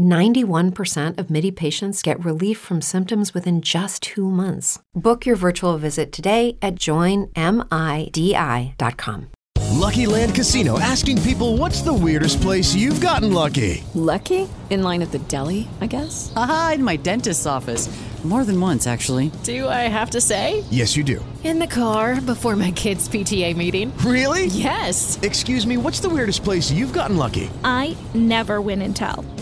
91% of MIDI patients get relief from symptoms within just two months. Book your virtual visit today at joinmidi.com. Lucky Land Casino asking people what's the weirdest place you've gotten lucky? Lucky? In line at the deli, I guess? Aha, in my dentist's office. More than once, actually. Do I have to say? Yes, you do. In the car before my kids' PTA meeting. Really? Yes. Excuse me, what's the weirdest place you've gotten lucky? I never win and tell.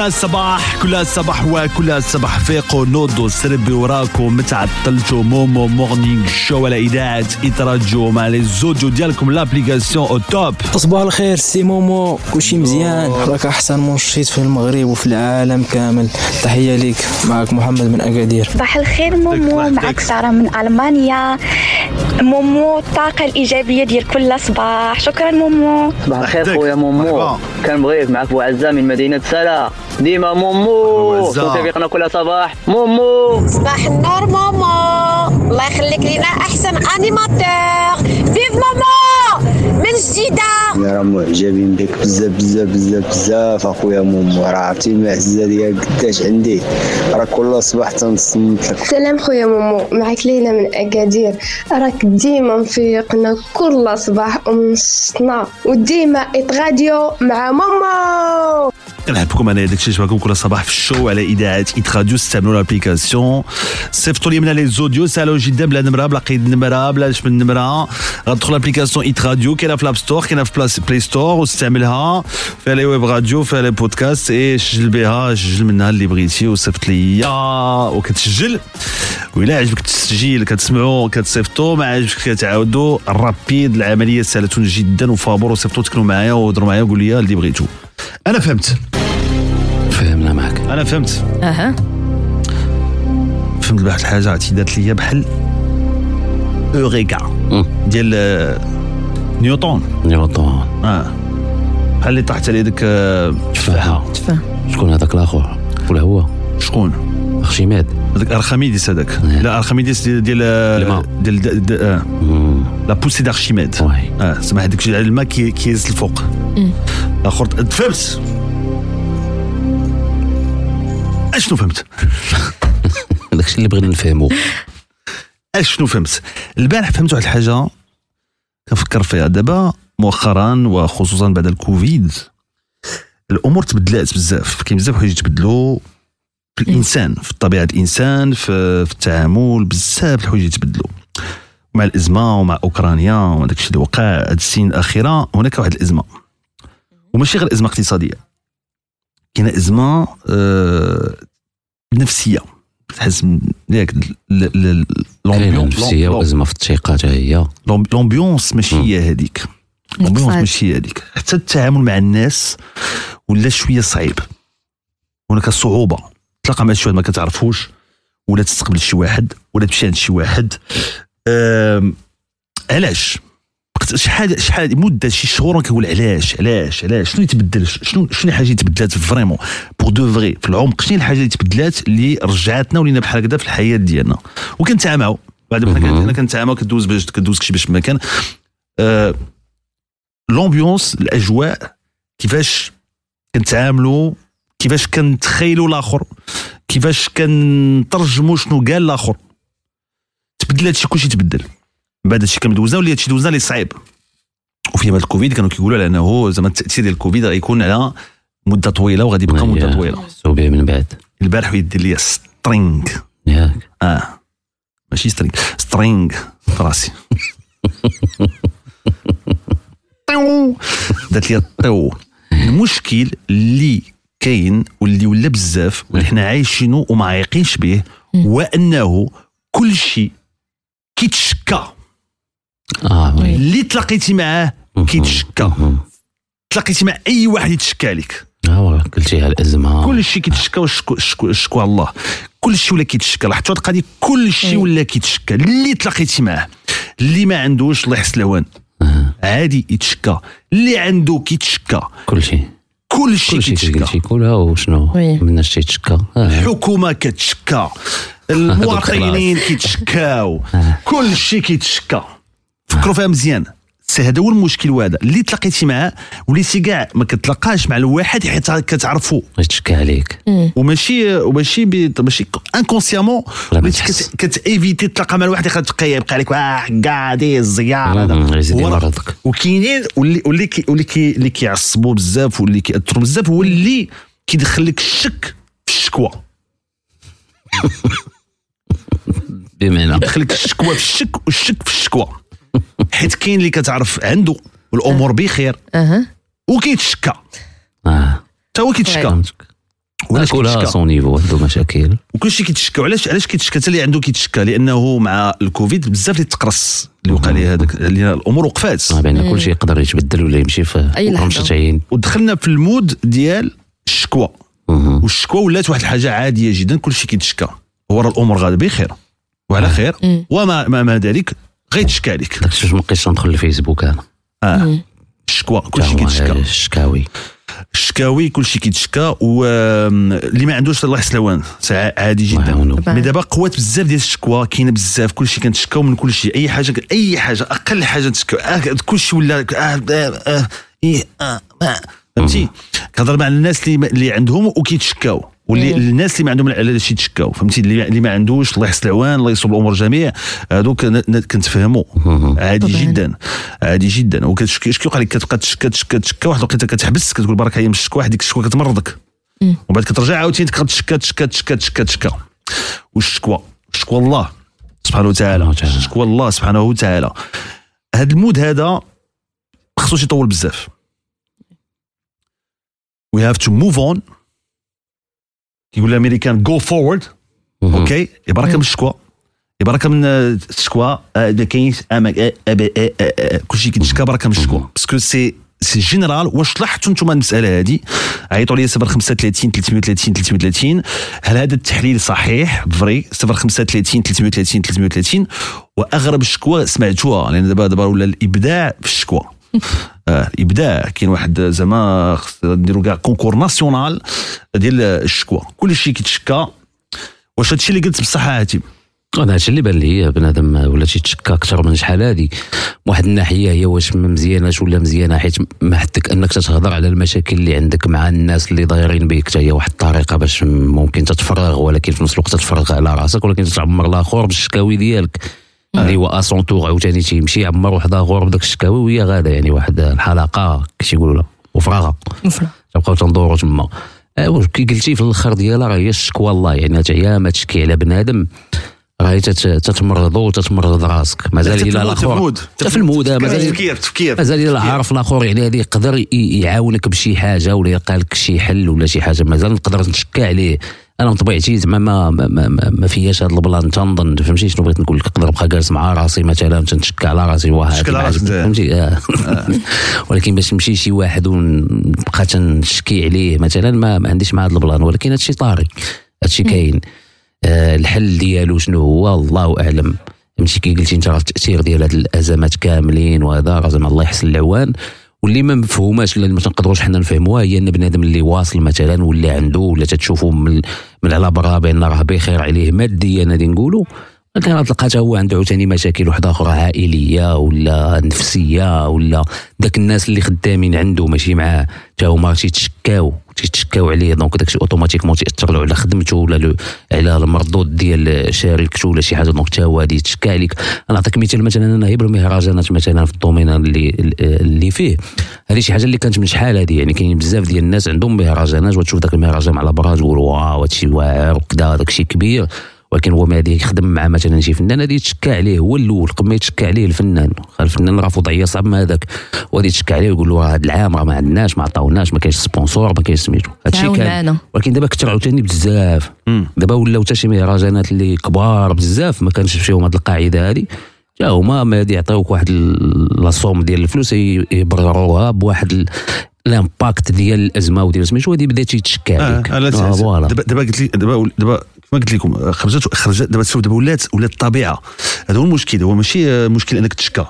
كل الصباح كل الصباح وكل الصباح. فيقوا نوضوا سربي وراكم متعطلتوا مومو Morning Show على إذاعة Hit Radio مع les audios ديالكم l'application أو top. صباح الخير سي مومو. كلشي مزيان. راك أحسن منشط في المغرب وفي العالم كامل. تحية ليك. معك محمد من أكادير. صباح الخير مومو. معك. سارة من ألمانيا. مومو الطاقة الإيجابية ديال كل صباح. شكرا مومو. صباح الخير. خويا مومو. كنبغيك معك بوعزة من مدينة سلا. ديما مومو. وعزة. متفقنا كل صباح. مومو. صباح النور مومو. الله يخليك لينا أحسن animateur vive مومو! من جديدة. راه معجبين بك بزاف بزاف بزاف بزاف. أخويا مومو راه عرفتي المعزة ديالك قداش عندي. راه كل صباح تنصنت لك سلام خويا مومو. معك ليلى من أكادير. راك ديما مفيقنا كل صباح ومنشطنا وديما Hit Radio مع مومو. كنحبكم أنا داكشي شبابكم كل صباح في ال show على إذاعة Hit Radio استعملوا ال application. صيفطوا لي منها les audios سهله جدا بلا نمرة بلا قيد نمرة بلاش من نمرة. غتدخل ال application Hit Radio كاينة في ال App Store كاينة في Play Store واستعملها فيها les web radios فيها les podcasts اي سجل بها سجل منها اللي بغيتي وصيفط ليا. وكتسجل. وإلا عجبك التسجيل كتسمعوا كتصيفطوا ما عجبك كتعاودوا rapide العملية سهلة جدا وفابور وصيفطوا تكونوا معايا وهضروا معايا وقول لي اللي بغيتو. أنا فهمت. فهمنا معك أنا فهمت. أها. فهمت بواحد الحاجة عرفتي دارت ليا بحال eureka ديال آه، نيوتن نيوتن آه. بحال اللي طاحت عليه ديك آه، تفاحه تفهم شكون هذاك الآخر؟ ولا هو؟ شكون؟ Archimède هذاك ارخميدس هذاك. لا ارخميدس ديال ديال الماء. ديال ديال- ديال- آه، la poussée d'Archimède آه سمح هذاك الماء كي- كيهز الفوق الآخر فهمت اشنو فهمت داكشي اللي بغينا نفهمو اشنو فهمت البارح فهمت واحد الحاجة كنفكر فيها دابا مؤخرا وخصوصا بعد الكوفيد الأمور تبدلات بزاف كاين بزاف حوايج تبدلوا في الانسان في طبيعه الانسان في, في التعامل بزاف الحوايج يتبدلوا مع الإزمة ومع أوكرانيا ومع داكشي اللي وقع هاد السنين الأخيرة هناك واحد الإزمة. وماشي غير إزمة اقتصادية. كاينة إزمة آه نفسية. تحس ياك نفسية وإزمة في الثقه حتى هي لوم- لومبيونس ماشي. هي هذيك لومبيونس ماشي هي هذيك حتى التعامل مع الناس ولا شوية صعيب. هناك صعوبة. تلاقى مع شي واحد ما كتعرفوش ولا تستقبل شي واحد ولا تمشي عند شي واحد. علاش؟ شحال شحال مدة شي شهور كنقول علاش علاش علاش؟ شنو يتبدل؟ شنو شنو الحاجة اللي تبدلات vraiment؟ pour de vrai في العمق شنو الحاجة اللي تبدلات اللي رجعتنا ولينا بحال هكذا في الحياة ديالنا؟ وكنتعاملوا بعد حنا كن- حنا كنتعاملوا كدوز باش كدوز كشي باش ما كان. آه، l'ambiance الأجواء كيفاش كنتعاملوا كيفاش كنتخيلوا الآخر كيفاش كنترجموا شنو قال الآخر. تبدل هادشي كلشي تبدل. من بعد هادشي كامل دوزنا ولي هادشي دوزنا اللي صعيب. وفي بعد الكوفيد كانوا كيقولوا على أنه زعما التأثير ديال الكوفيد غيكون على مدة طويلة وغادي يبقى مدة طويلة. سو به من بعد. البارح يدير لي string ياك. آه. ماشي string string في راسي. طيو. دات لي طيو. المشكل اللي كاين واللي ولا بزاف واللي حنا عايشينه وما عايقينش به هو أنه كل شيء كيتشكى آه وي. اللي تلاقيتي معاه كيتشكى تلاقيتي مع أي واحد يتشكى عليك آه قلتيها الأزمة. كل شيء كيتشكى الشكوى الله. كل شيء ولا كيتشكى. لاحظتوا هاد القضية كل شيء ولا كيتشكى. اللي تلاقيتي معاه اللي ما عندوش الله يحسن عادي يتشكى. اللي عنده كيتشكى. كل شيء كل شيء كل شيء كيتشكى كلها وشنو. من شي تشكى. آه. الحكومة كتشكى. المواطنين كيتشكاو. كل شيء كيتشكى. فكروا فيها مزيان. سي هذا هو المشكل وهذا. اللي تلاقيتي معاه وليتي كاع ما كتلاقاش مع الواحد حيت كتعرفو. يتشكى عليك. وماشي وماشي ماشي انكونسيامون كتايفيتي تلاقى مع الواحد يبقى يبقى عليك واه قاعدي الزيار هذا. وكاينين واللي واللي كي واللي كي اللي كيعصبوا بزاف واللي كيأثروا بزاف هو اللي كيدخل لك الشك في الشكوى. بمعنى. يدخل لك الشكوى في الشك والشك في الشكوى. حيت كاين اللي كتعرف عنده والأمور بخير. أها. وكيتشكى. آه. حتى هو كيتشكى. فهمتك. وعلاش كلها كيتشكى؟ son niveau عنده مشاكل. وكلشي كيتشكى. علاش علاش كيتشكى؟ حتى اللي عنده كيتشكى. لأنه مع الكوفيد بزاف اللي تقرص اللي وقع ليه هذاك اللي الأمور وقفات. ما بين كل شيء يقدر يتبدل ولا يمشي في. رمشة عين ودخلنا في ال mode ديال الشكوى. والشكوى ولات واحد الحاجة عادية جدا. كلشي كيتشكى. ورا الأمور غاده بخير. وعلى خير. وما ما, ما ذلك. غيتشكى عليك داك الشيء ما بقيتش ندخل الفيسبوك أنا. آه. الشكوى كلشي كيتشكى. الشكاوي. الشكاوي كلشي كيتشكى واللي ما عندوش الله يحسن عادي جدا. مي دابا قوات بزاف ديال الشكوى كاينة بزاف كلشي كنتشكاو من كلشي أي حاجة أي حاجة أقل حاجة نتشكاو آه كلشي ولا آه آه إيه فهمتي؟ كنهضر مع الناس اللي اللي عندهم وكيتشكاو. واللي الناس اللي ما عندهم علاش يتشكاو فهمتي؟ اللي اللي ما عندوش الله يحسن العوان الله يصوب الأمور جميع هذوك كنتفهموا. عادي طبعاً. جدا. عادي جدا. وكتشكي شكي وقع لك؟ كتبقى تشكى تشكى تشكى واحد الوقيته كتحبس كتقول برك هي من الشكوى واحد ديك الشكوى كتمرضك ومن بعد كترجع عاوتاني كتشكى تشكى تشكى تشكى تشكى والشكوى شكوى الله سبحانه وتعالى. شكوى الله سبحانه وتعالى. هذا المود هذا خصوش يطول بزاف. We have to move on. كيقول الامريكان go forward okay؟ باراكا من الشكوى. باراكا من آه، الشكوى. ما كاينش آه، آه، آه، كلشي كيتشكى بركه من الشكوى. parce que c'est c'est général واش لاحظتوا أنتم المسألة هذه عيطوا لي 035 330 330 هل هذا التحليل صحيح؟ vrai 035 330 330 وأغرب الشكوى سمعتوها لأن دابا دابا ولا الإبداع في الشكوى. آه الابداع كاين واحد زعما نديرو كاع concours national ديال الشكوى. كل شيء كيتشكى. واش هادشي اللي قلت بصح هاتي. أنا هادشي اللي بان لي بنادم ولا تيتشكى أكثر من شحال هادي. واحد الناحية هي واش مزياناش ولا مزيانة حيت ما حدك أنك تتهضر على المشاكل اللي عندك مع الناس اللي دايرين بك حتى هي واحد الطريقة باش ممكن تتفرغ ولكن في نفس الوقت تتفرغ على راسك ولكن تعمر الآخر بالشكاوي ديالك. اللي هو à son tour عاوتاني تيمشي يعمر واحد اخر بداك الشكاوي وهي غادة يعني واحد الحلقة كيقولوا لها. وفراغة. تبقاو تندوروا تما. آه، واش كي قلتي في الأخر ديالها راه هي الشكوى الله يعني حتى هي ما تشكي على بنادم. راهي تت- تتمرضو وتتمرض راسك. مازال إلا الآخر. في ال mode مازال تفكير تفكير. مازال إلا عارف الآخر يعني هذه يقدر ي- يعاونك بشي حاجة ولا يلقى لك شي حل ولا شي حاجة. مازال نقدر نتشكى عليه. أنا بطبيعتي زعما ما ما, ما, ما, ما فياش هذا ال plan. تنظن فهمتي؟ شنو بغيت نقول لك؟ نقدر نبقى جالس مع راسي مثلا تنتشكى على راسي واه. فهمتي؟ آه. ولكن باش نمشي شي واحد ونبقى تنشكي عليه مثلا ما, ما عنديش مع هذا البلان. ولكن هادشي طاري هادشي كاين. آه الحل ديالو شنو هو؟ الله أعلم. فهمتي؟ كي قلتي أنت راه التأثير ديال هاد الأزمات كاملين وهذا زعما الله يحسن العوان. واللي ما مفهوماش اللي ما تنقدروش حنا نفهموها هي إن بنادم اللي واصل مثلا ولا عنده ولا تتشوفوا من, من على برا بأن راه بخير عليه ماديا غادي نقولوا. لكن غتلقى حتى هو عنده عاوتاني مشاكل وحدة أخرى عائلية ولا نفسية ولا داك الناس اللي خدامين عنده ماشي معاه حتى هما تيتشكاو تيتشكاو عليه. donc داكشي automatiquement له على خدمته ولا على المردود ديال شركته ولا شي حاجة. donc حتى هو غادي يتشكى عليك. نعطيك مثال مثلا أنا هي بالمهرجانات مثلا في ال domaine اللي اللي فيه. هذه شي حاجة اللي كانت من شحال هذه؟ يعني كاين بزاف ديال الناس عندهم مهرجانات. وتشوف ذاك المهرجان على برا تقول waouh هادشي واعر وكذا داكشي كبير. ولكن هو ما غادي يخدم مع مثلا شي فنان؟ غادي يتشكى عليه هو الأول قبل ما يتشكى عليه الفنان. الفنان راه في وضعيه صعب من هذاك؟ وغادي يتشكى عليه ويقول له هذا العام راه ما عندناش ما عطاوناش ما كاينش sponsor ما كاينش سميتو. هادشي كان ولكن دابا كثر عاوتاني بزاف. دابا ولاو حتى شي مهرجانات اللي كبار بزاف ما كانش فيهم هذه القاعدة هذه جا هما ما غادي يعطيوك واحد la somme ديال الفلوس يبرروها بواحد ال impact ديال الأزمة وديال سميتو غادي بدا تيتشكى عليك آه دابا قلت لي دابا دابا كما قلت لكم خرجت خرجت دابا تشوف دابا ولات ولات الطبيعة. هذا هو المشكل. هو ماشي مشكل إنك تشكى.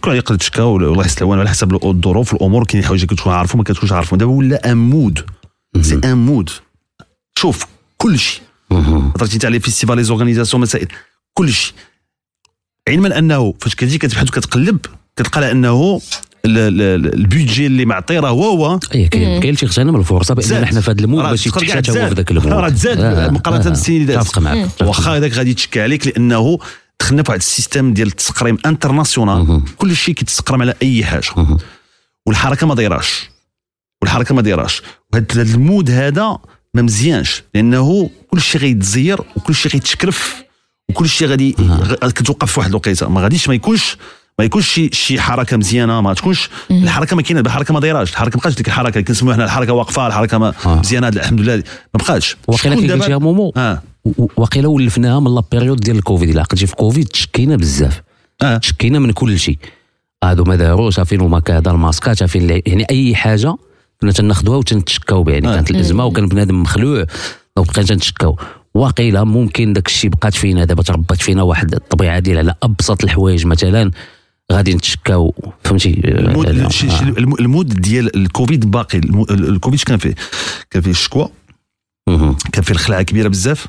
كل يقدر تشكى والله يحسن العوان على حسب الظروف والامور كاين حوايج كتكون عارفهم ما كتكونش عارفهم. دابا ولا un mode c'est un mode شوف كل شيء هضرتي انت على festival les organisations مسائل. كل شيء علما أنه فاش كتجي كتبحث وكتقلب كتلقى على انه ال budget اللي معطي راه هو هو. اي كاين كاين اللي تيغتنم الفرصة بأن حنا في هذا ال mode باش يتكشف هو في ذاك ال mode راه تزاد مقارنة بالسنين اللي دازت واخا هذاك غادي يتشكى عليك لأنه دخلنا في واحد ال système ديال التسقريم international. كل شيء كيتسقرم على أي حاجة. والحركة ما دايراش. والحركة ما دايراش. وهذا ال mode هذا ما مزيانش. لأنه كل شيء غيتزير وكل شيء غيتشكرف وكل شيء غادي كتوقف في واحد الوقيتة. ما غاديش ما يكونش ما يكونش شي شي حركة مزيانة ما تكونش الحركة ما كاينة الحركة ما دايراش الحركة ما بقاش ديك الحركة اللي كنسموها حنا الحركة واقفة الحركة ما آه. مزيانة الحمد لله ما بقاش واقيلا كي قلتي مومو آه. واقيلا ولفناها من la période ديال الكوفيد إلا عقلتي في كوفيد تشكينا بزاف آه. تشكينا من كل شيء هادو ما داروش فين هما كذا الماسكات فين يعني أي حاجة كنا تناخذوها وتنتشكاو بها يعني آه. كانت الأزمة وكان بنادم مخلوع donc بقينا تنتشكاو واقيلا ممكن داك الشيء بقات فينا دابا تربات فينا واحد الطبيعة ديال على أبسط الحوايج مثلا غادي نتشكاو فهمتي؟ ال mode, آه. ال mode ديال الكوفيد باقي. الكوفيد كان فيه كان فيه الشكوى كان فيه الخلعة كبيرة بزاف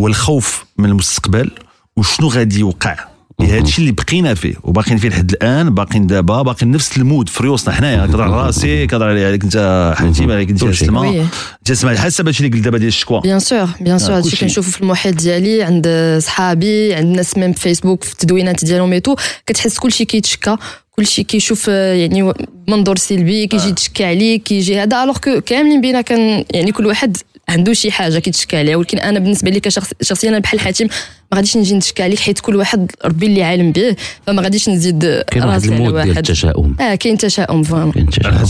والخوف من المستقبل وشنو غادي يوقع؟ هذا الشيء اللي بقينا فيه وباقيين فيه لحد الآن باقيين دابا باقيين نفس ال mode في ريوسنا حنايا كتهضر على راسي كتهضر عليك انت حنتي عليك انت سلمى انت سمع حسب هادشي اللي قلت دابا ديال الشكوى. bien sûr bien sûr هادشي كنشوفو في المحيط ديالي عند صحابي عند الناس même في فيسبوك في التدوينات ديالهم et tout كتحس كلشي كيتشكى كلشي كيشوف يعني منظور سلبي كيجي يتشكى عليك كيجي هذا. alors كاملين بينا كان يعني كل واحد عنده شي حاجة كيتشكى عليها ولكن أنا بالنسبة لي كشخص شخصيا أنا بحال حاتم ما غاديش نجي نتشكى عليك حيت كل واحد ربي اللي عالم به فما غاديش نزيد كاين واحد ال mode ديال التشاؤم. آه كاين تشاؤم vraiment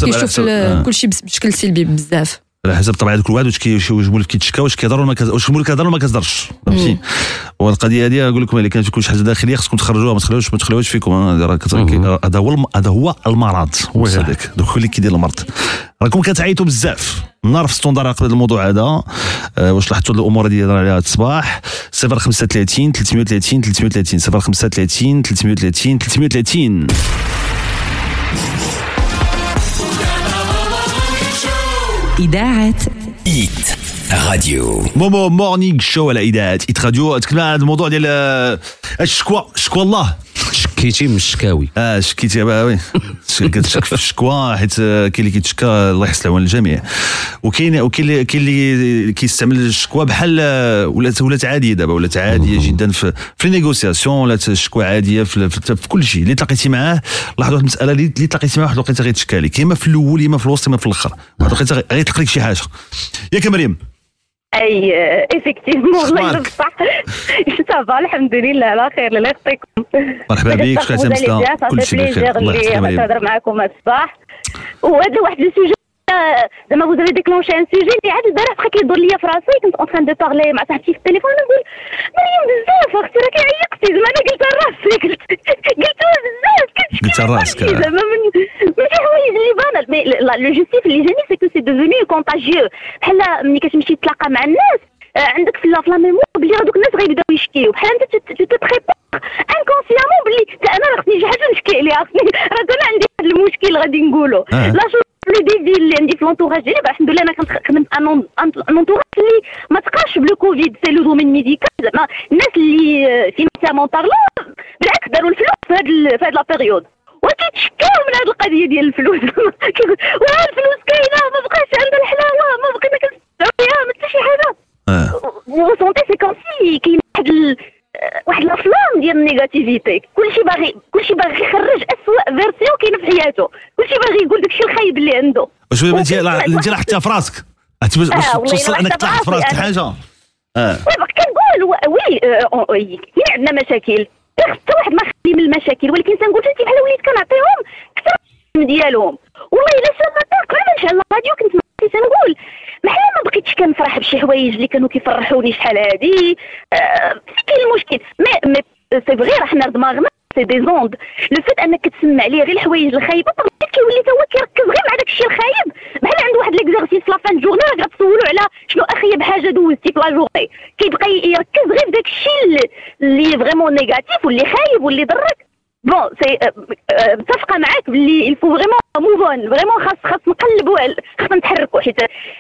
كيشوف كلشي بشكل سلبي بزاف. على حسب طبيعة كل واحد واش مولف كيتشكى واش كيهضر ولا ما واش كيهضر ولا ما كيهضرش. فهمتي؟ والقضية هذه نقول لكم الا كانت فيكم شي حاجة داخلية خصكم تخرجوها ما تخلوهاش ما تخلوهاش فيكم هذا هو هذا هو المرض هو هذاك دوك اللي كيدير المرض. راكم كتعيطوا بزاف. نار في ستوندار قبل الموضوع هذا. أه واش لاحظتوا الأمور اللي هضر عليها؟ الصباح 035 330 330 035 330 330 إذاعة إيت راديو مومو مورنينغ شو على إذاعة إيت راديو تكلم على الموضوع ديال الشكوى شكوى الله. شكيتي من الشكاوي. آه شكيتي oui. كتشك في الشكوى حيت كاين اللي كيتشكى الله يحسن العون للجميع وكاين وكاين كاين اللي كيستعمل الشكوى بحال ولات ولات عادية دابا ولات عادية جدا في في négociation ولات الشكوى عادية في, في, في كل شيء. اللي تلاقيتي معاه لاحظ واحد المسألة اللي تلاقيتي معاه واحد الوقيتة غيتشكى لك. إما في الأول إما في الوسط إما في الأخر. واحد الوقيتة غيطلق لك شي حاجة. ياك مريم. أي effectivement والله بصح ça va الحمد لله على خير الله يعطيكم مرحبا بك شكرا تمستا كل شيء بخير الله يخليك نهضر معكم الصباح. وهذا واحد le زعما زعما vous avez déclenché un sujet اللي عاد البارح بقى كيدور ليا في راسي كنت en train de parler مع صاحبتي في التليفون نقول مريم بزاف أختي راكي عيقتي زعما أنا قلت راسي قلت بزاف قلت راسك زعما من من شي حوايج اللي بانت mais le justif اللي جاني c'est que c'est devenu contagieux بحال ملي كتمشي تتلاقى مع الناس آه، عندك في لا ميمو بلي هذوك الناس غيبداو يشكيو بحال أنت تت prépare inconsciemment بلي أنا خصني شي حاجة نشكي عليها خصني راه أنا عندي هذا المشكل غادي نقولو. آه. لا les défis اللي عندي في l'entourage ديالي الحمد لله أنا كنخدم في un l'entourage اللي ما تقاش plus Covid c'est le domaine médical. زعما الناس اللي financièrement parlant بالعكس داروا الفلوس في هاد في هاد la période. وكيتشكاو من هاد القضية ديال الفلوس. وها الفلوس كاينة ما بقاش عندها الحلاوة ما بقينا كنستمتعوا بها ما حتى شي حاجة. سونتي سي كوم سي كاين واحد. واحد الأفلام ديال النيجاتيفيتي كلشي باغي كلشي باغي يخرج اسوء فيرسيون كاينة في حياته كلشي باغي يقول داكشي الخايب اللي عنده واش انت انت راه حتى في راسك. أنت باش توصل إنك تلاحظ في راسك حاجة. آه. كنقول وي كاين عندنا مشاكل. حتى واحد ما خلي من المشاكل ولكن تنقول انت بحال وليد كنعطيهم أكثر ديالهم. والله إلا شافت قبل ما نشعل الراديو كنت تنقول بحال ما بقيتش كنفرح بشي حوايج اللي كانوا كيفرحوني شحال هادي. آه كاين المشكل. mais mais c'est vrai راه حنا دماغنا c'est des ondes le fait أنك تسمع ليه غير الحوايج الخايبة كيولي تا هو كيركز غير مع داك الشيء الخايب بحال عنده واحد l'exercice la fin journée راه تسولو على شنو اخيب حاجة دوزتي في la journée كيبقى يركز غير في داك الشيء اللي vraiment négatif واللي ضرك bon c'est متفقة معاك باللي il faut vraiment mauvais vraiment خاص خاص نقلبوا خاصنا نتحركوا حيت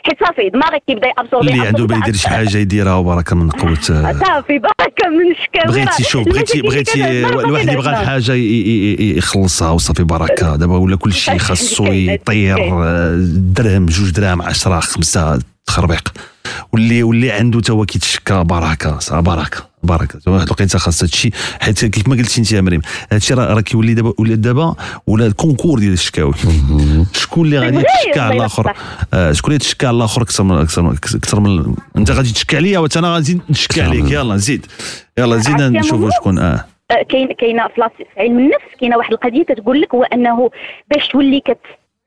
حيت صافي دماغك كيبدا يابسوربي اللي عنده بغى يدير شي حاجة يديرها وبركة من قوة صافي بركه من شكا بغيتي شوف بغيتي بغيتي الواحد يبغى الحاجة يخلصها وصافي بركه دابا ولا كل شيء خاصو يطير درهم جوج دراهم 10 خمسة تخربيق. واللي واللي عنده هو كيتشكى بركه بركه بركه واحد الوقيته خاص هادشي حيت كيف ما قلتي انت يا مريم هادشي راه كيولي دابا ولا دابا ولا الكونكور ديال الشكاوي. شكون اللي غادي تشكى على الآخر؟ آه شكون اللي تشكى على الآخر أكثر من أكثر من أكثر من أنت غادي تشكى عليا وأنا غادي نشكى عليك. يلا نزيد يلا زيد نشوفوا شكون آه. كاين كاينة في علم النفس كاينة واحد القضية كتقول لك هو أنه باش تولي كت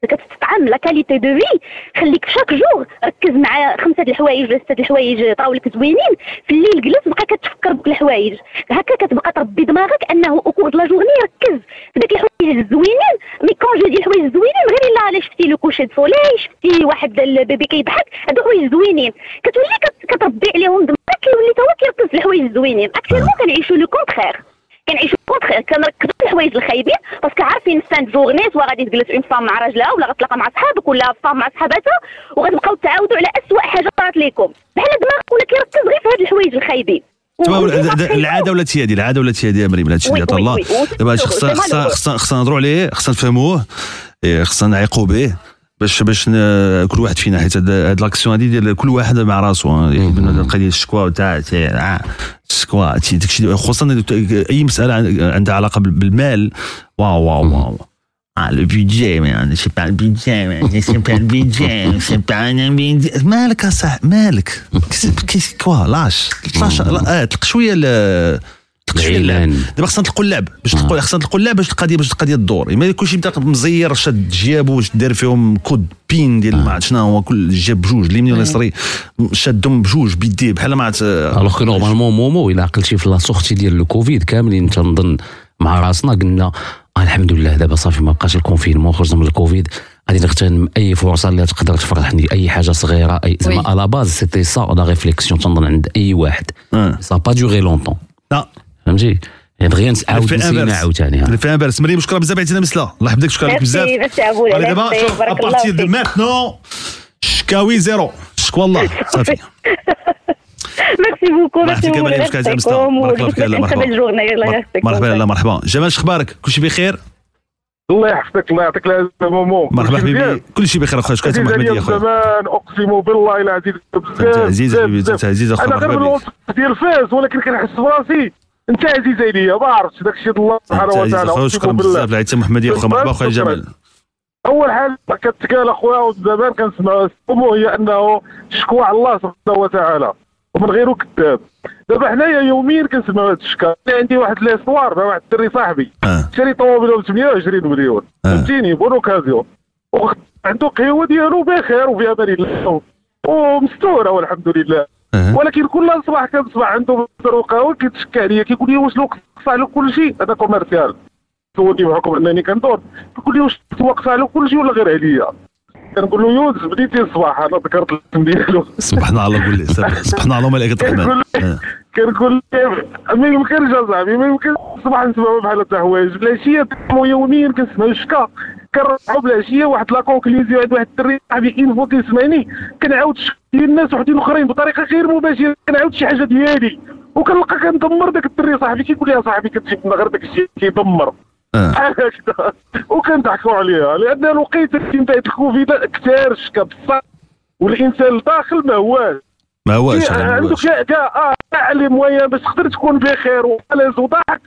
كتستطعم لا كاليتي دو في خليك شاك جور ركز مع خمسة الحوايج ولا ستة الحوايج طاولك زوينين في الليل جلس بقى كتفكر بك الحوايج. هكا كتبقى تربي دماغك أنه أو كور لا جورني ركز. في ديك الحوايج الزوينين. مي كون جو دي الحوايج الزوينين غير الا شفتي لو كوشي سولي شفتي واحد البيبي كيضحك؟ هادو حوايج زوينين. كتولي كتربي عليهم دماغك كيولي تا هو كيركز في الحوايج الزوينين. أكثر كنعيشوا لو كونتخير كنعيشوا contr كنركزوا في الحوايج الخايبين parce que عارفين fin journée soit غادي تجلس une femme مع راجلها ولا غتلاقى مع صحابك ولا femme مع صحاباتها وغتبقاو تعاودوا على اسوء حاجة صارت لكم بحال دماغك ولا كيركز غير في هاد الحوايج الخايبين. العادة ولا تيادي العادة ولا تيادي يا مريم هادشي اللي عطا الله دابا خصنا خصنا خصنا نهضروا عليه خصنا نفهموه. خصنا نعيقوا به. باش باش كل واحد فينا حيت هاد l'action هادي ديال كل واحد مع راسو القضية الشكوى تاع الشكوى داكشي خصوصا أي مسألة عندها علاقة بالمال واو واو واو. Ah, le budget, mais c'est pas le budget, mais c'est pas le budget, c'est pas un budget. مالك اصاحبي مالك. كوا لاش. لاش طلق شوية العيلان دابا خصنا نطلقوا اللعب. باش تلقوا خصنا نطلقوا اللعب باش القضية باش القضية تدور ما كلشي بدا مزير شاد جيابو دار فيهم كود بين ديال ما عرفت شنو هو كل جاب بجوج اليمين واليسري شادهم بجوج بيديه بحال ما عرفت الوغ كو نورمالمون مومو إلا عقلتي في لا سورتي ديال الكوفيد كاملين تنظن مع راسنا قلنا الحمد لله دابا صافي ما بقاش الكونفينمون خرجنا من الكوفيد غادي نغتنم أي فرصة اللي تقدر تفرحني أي حاجة صغيرة أي زعما على باز سيتي سا لا ريفليكسيون تنظن عند أي واحد. سا با دوغي لونتون لا. فهمتي؟ دغيا نعاود نسينا عاوتاني الفان بارس مريم شكرا بزاف عيطينا مسلا الله يحفظك شكرا لك بزاف. دابا شوف à partir de maintenant شكاوي zéro. شكوى الله صافي. merci beaucoup merci beaucoup. بزاف. مرحبا. بك مرحبا مرحبا لا مرحبا. جمال شخبارك كلشي بخير؟ الله يحفظك الله يعطيك العافية مومو مرحبا حبيبي. كل شيء بخير أخويا شكرا محمد يا أخويا. زمان أقسم بالله العزيز أنت عزيز حبيبي عزيز أخويا أنا غير من ديال فاس ولكن كنحس براسي. انت عزيز عليا ما عرفتش داك الشيء الله سبحانه وتعالى. شكرا بزاف العيد محمد يا اخويا مرحبا أخويا جمال. أول حاجة كتقال أخويا زمان كنسمع هي أنه شكوى على الله سبحانه وتعالى ومن غيره كذاب. دابا حنايا يوميا كنسمعوا هذا الشكا. عندي واحد l'histoire مع واحد الدري صاحبي. آه. شري طوموبيل ب 28 مليون. فهمتيني؟ bonne occasion عنده قهوه ديالو بخير وفي أمان الله. ومستوره والحمد لله. ولكن كل صباح كنصبح عنده وقهوه كيتشكى عليا كيقول لي واش لو قص له كل شيء؟ هذا commercial. سولني بحكم أنني كندور. كيقول لي واش توقف له كل شيء ولا غير عليا؟ كنقول له يونس بديتي الصباح أنا ذكرت الاسم ديالو. سبحان الله قول لي سبحان الله ملائكه الرحمن كنقول ما يمكنش اصاحبي ما يمكنش الصباح نسمعوا بحال هكا حوايج. العشيه يوميا كنسمعوا الشكا. كنرجعوا بالعشيه واحد la conclusion عند واحد الدري صاحبي une fois كيسمعني كنعاود شي ديال الناس وحدين أخرين بطريقة غير مباشرة كنعاود شي حاجة ديالي. وكنلقى كندمر داك الدري صاحبي كيقول لي يا صاحبي كتجي لنا غير داك الشيء كيدمر. بحال هكذا. وكنضحكوا عليها لأن الوقيته من بعد الكوفيد كثار الشكا بصح. والإنسان الداخل ما هواش. ما هواش عندك. كاع آه كاع les moyens باش تقدر تكون بخير وضحك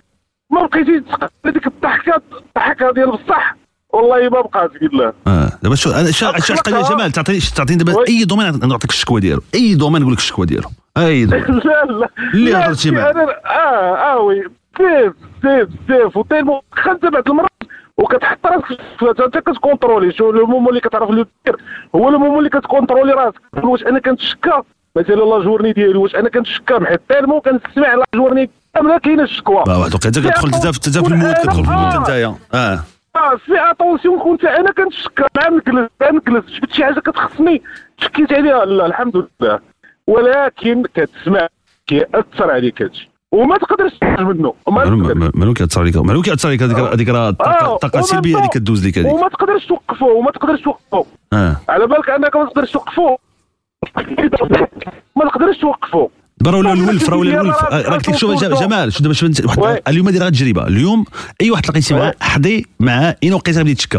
ما بقيتيش تقدر ديك الضحكه الضحكة ديال بصح. والله ما بقات بالله آه. دابا شو أنا شا شا قال يا جمال تعطيني تعطيني دابا أي domaine نعطيك الشكوى ديالو. أي domaine نقول لك الشكوى ديالو. أي domaine. لا لا. اللي هضرتي معاه. آه آه oui. بزاف بزاف بزاف و tellement خدت بعض المرات وكتحط راسك أنت كتكونترولي. شو le moment اللي كتعرف اللي دير؟ هو le moment اللي كتكونترولي راسك. واش أنا كنتشكى؟ مثلا la journée ديالي. واش أنا كنتشكى حيت tellement كنسمع la journée كاملة كاينة الشكوى. واحد الوقيتة كتدخل انت في- انت في ال mode كتدخل في ال mode انت آه. آه في attention كنت أنا كنتشكى مع نكلس مع نكلس جبت شي حاجة كتخصني؟ شكيت عليها لا الحمد لله ولكن كتسمع كيأثر عليك هادشي. وما تقدرش تخرج منه. مالو كيأثر عليك؟ مالو كيأثر عليك هذيك هذيك راه الطاقه آه، السلبية اللي كدوز لك هذيك. وما تقدرش توقفوه وما تقدرش توقفوه على بالك أنك ما تقدرش توقفوه ما تقدرش توقفوه دابا راه ولا الولف راه ولا الولف. آه، لك شوف جمال شوف دابا شوف واحد اليوم داير تجربه اليوم أي واحد تلاقيتي معاه حضي معاه اين وقيته بدا يتشكى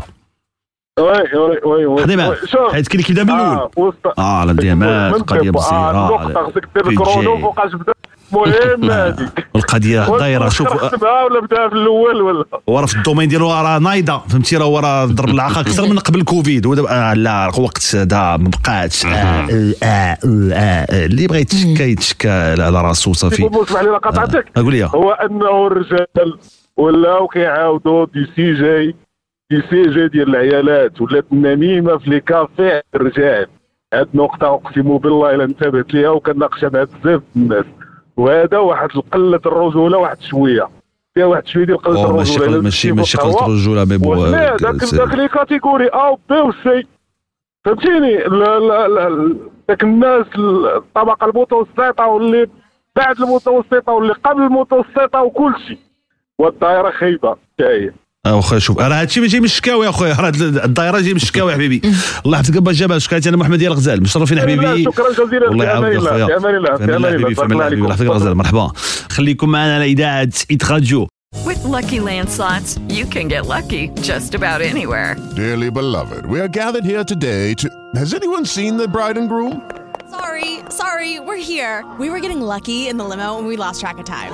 وي وي وي حضي معاه. حيت كاين اللي كيبدا من آه، الأول آه لا ديامات من القضية آه، النقطة خصك دير الكرونو. فوقاش بدا مهم هذيك القضية دايرة شوف خدمها ولا بدأ في الأول ولا؟ وراه في الدومين ديالو راه نايضه فهمتي؟ راه هو راه ضرب العاقه أكثر من قبل الكوفيد هو دابا آه لا وقت هذا ما بقاتش آه آه آه اللي بغى يتشكى يتشكى على راسو صافي. اسمح لي قطعتك. قول لي. هو أنه الرجال ولاو كيعاودوا دي سي جي دي سي جي ديال العيالات ولات النميمة في لي كافي الرجال. هاد النقطة أقسم بالله إلا انتبهت ليها وكناقشها مع بزاف الناس. وهذا واحد قله الرجولة واحد شوية. فيها واحد شوية ديال قلة ماشي الرجولة. قل- ماشي ماشي القهوة. قلت الرجوله مي بو وسمع داك لي كاتيجوري ا و بي و سي. فهمتيني؟ لا لا لا داك الناس الطبقة المتوسطة واللي بعد المتوسطة واللي قبل المتوسطة وكل شيء والدائرة خايبة آه واخا شوف راه هادشي ما جاي من الشكاوي يا خويا راه الدائره جاي من الشكاوي حبيبي الله يحفظك أبا جبل شكايتي أنا محمد ديال الغزال مشرفين حبيبي شكرا جزيلا والله الله أخويا في أمان الله في أمان الله حبيبي الله يحفظك. الغزال مرحبا خليكم معنا على اذاعه إيت راديو With Lucky Land slots, you can get lucky just about anywhere. Dearly beloved, we are gathered here today to. Has anyone seen the bride and groom? Sorry, sorry, we're here. We were getting lucky in the limo and we lost track of time.